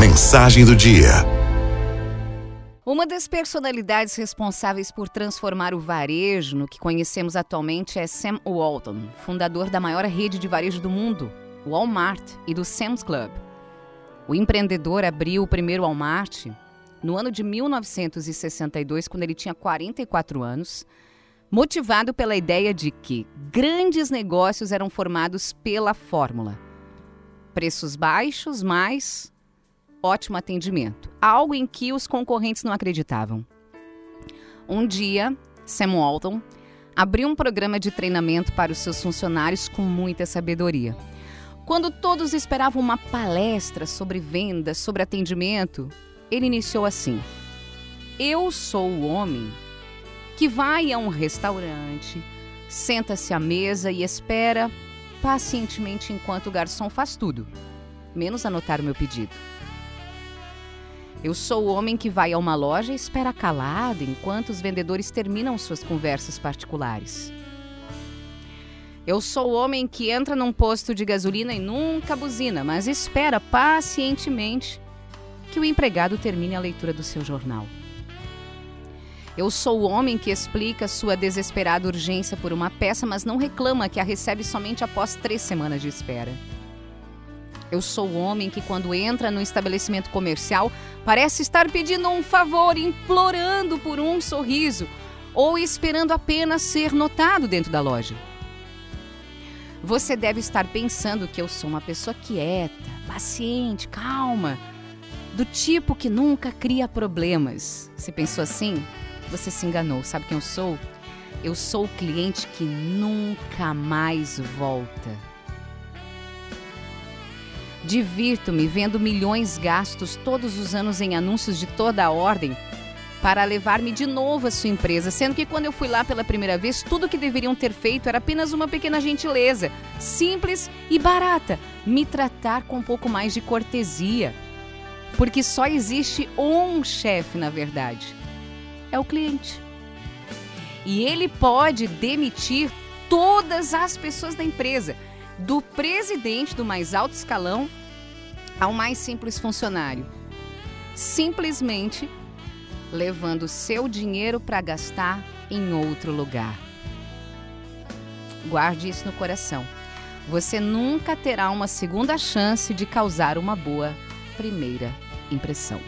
Mensagem do dia. Uma das personalidades responsáveis por transformar o varejo no que conhecemos atualmente é Sam Walton, fundador da maior rede de varejo do mundo, Walmart e do Sam's Club. O empreendedor abriu o primeiro Walmart no ano de 1962, quando ele tinha 44 anos, motivado pela ideia de que grandes negócios eram formados pela fórmula: preços baixos, mais ótimo atendimento. Algo em que os concorrentes não acreditavam. Um dia, Sam Walton abriu um programa de treinamento para os seus funcionários com muita sabedoria. Quando todos esperavam uma palestra sobre vendas, sobre atendimento, ele iniciou assim: Eu sou o homem que vai a um restaurante, senta-se à mesa e espera pacientemente enquanto o garçom faz tudo, menos anotar o meu pedido. Eu sou o homem que vai a uma loja e espera calado enquanto os vendedores terminam suas conversas particulares. Eu sou o homem que entra num posto de gasolina e nunca buzina, mas espera pacientemente que o empregado termine a leitura do seu jornal. Eu sou o homem que explica sua desesperada urgência por uma peça, mas não reclama que a recebe somente após três semanas de espera. Eu sou o homem que, quando entra no estabelecimento comercial, parece estar pedindo um favor, implorando por um sorriso ou esperando apenas ser notado dentro da loja. Você deve estar pensando que eu sou uma pessoa quieta, paciente, calma, do tipo que nunca cria problemas. Você pensou assim? Você se enganou. Sabe quem eu sou? Eu sou o cliente que nunca mais volta. Divirto-me vendo milhões gastos todos os anos em anúncios de toda a ordem para levar-me de novo à sua empresa, sendo que quando eu fui lá pela primeira vez, tudo que deveriam ter feito era apenas uma pequena gentileza, simples e barata, me tratar com um pouco mais de cortesia. Porque só existe um chefe, na verdade. É o cliente. E ele pode demitir todas as pessoas da empresa do presidente do mais alto escalão ao mais simples funcionário. Simplesmente levando seu dinheiro para gastar em outro lugar. Guarde isso no coração. Você nunca terá uma segunda chance de causar uma boa primeira impressão.